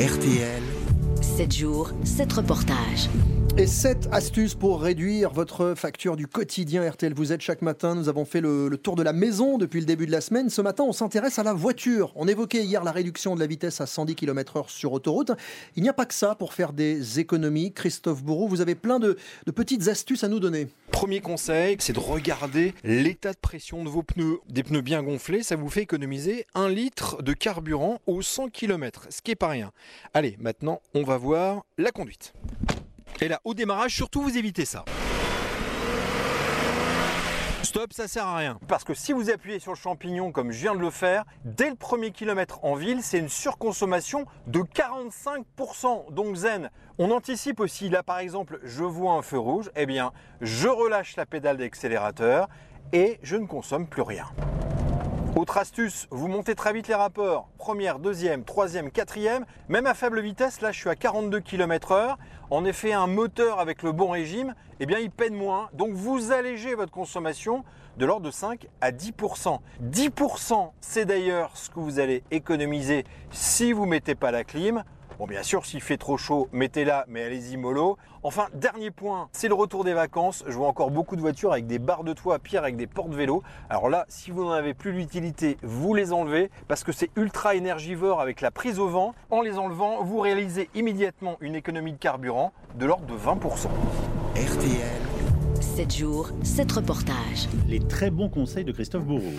RTL. 7 jours, 7 reportages. Et 7 astuces pour réduire votre facture du quotidien RTL. Vous êtes chaque matin. Nous avons fait le, le tour de la maison depuis le début de la semaine. Ce matin, on s'intéresse à la voiture. On évoquait hier la réduction de la vitesse à 110 km/h sur autoroute. Il n'y a pas que ça pour faire des économies. Christophe Bourreau, vous avez plein de, de petites astuces à nous donner. Premier conseil, c'est de regarder l'état de pression de vos pneus. Des pneus bien gonflés, ça vous fait économiser 1 litre de carburant au 100 km, ce qui est pas rien. Allez, maintenant, on va voir la conduite. Et là, au démarrage, surtout vous évitez ça. Stop, ça sert à rien. Parce que si vous appuyez sur le champignon comme je viens de le faire, dès le premier kilomètre en ville, c'est une surconsommation de 45%. Donc zen, on anticipe aussi, là par exemple, je vois un feu rouge, eh bien, je relâche la pédale d'accélérateur et je ne consomme plus rien. Autre astuce, vous montez très vite les rapports. Première, deuxième, troisième, quatrième. Même à faible vitesse, là je suis à 42 km heure. En effet, un moteur avec le bon régime, eh bien il peine moins. Donc vous allégez votre consommation de l'ordre de 5 à 10%. 10%, c'est d'ailleurs ce que vous allez économiser si vous mettez pas la clim. Bon, bien sûr, s'il fait trop chaud, mettez-la, mais allez-y mollo. Enfin, dernier point, c'est le retour des vacances. Je vois encore beaucoup de voitures avec des barres de toit à pierre, avec des portes-vélos. Alors là, si vous n'en avez plus l'utilité, vous les enlevez parce que c'est ultra énergivore avec la prise au vent. En les enlevant, vous réalisez immédiatement une économie de carburant de l'ordre de 20%. RTL. 7 jours, 7 reportages. Les très bons conseils de Christophe Bourreau.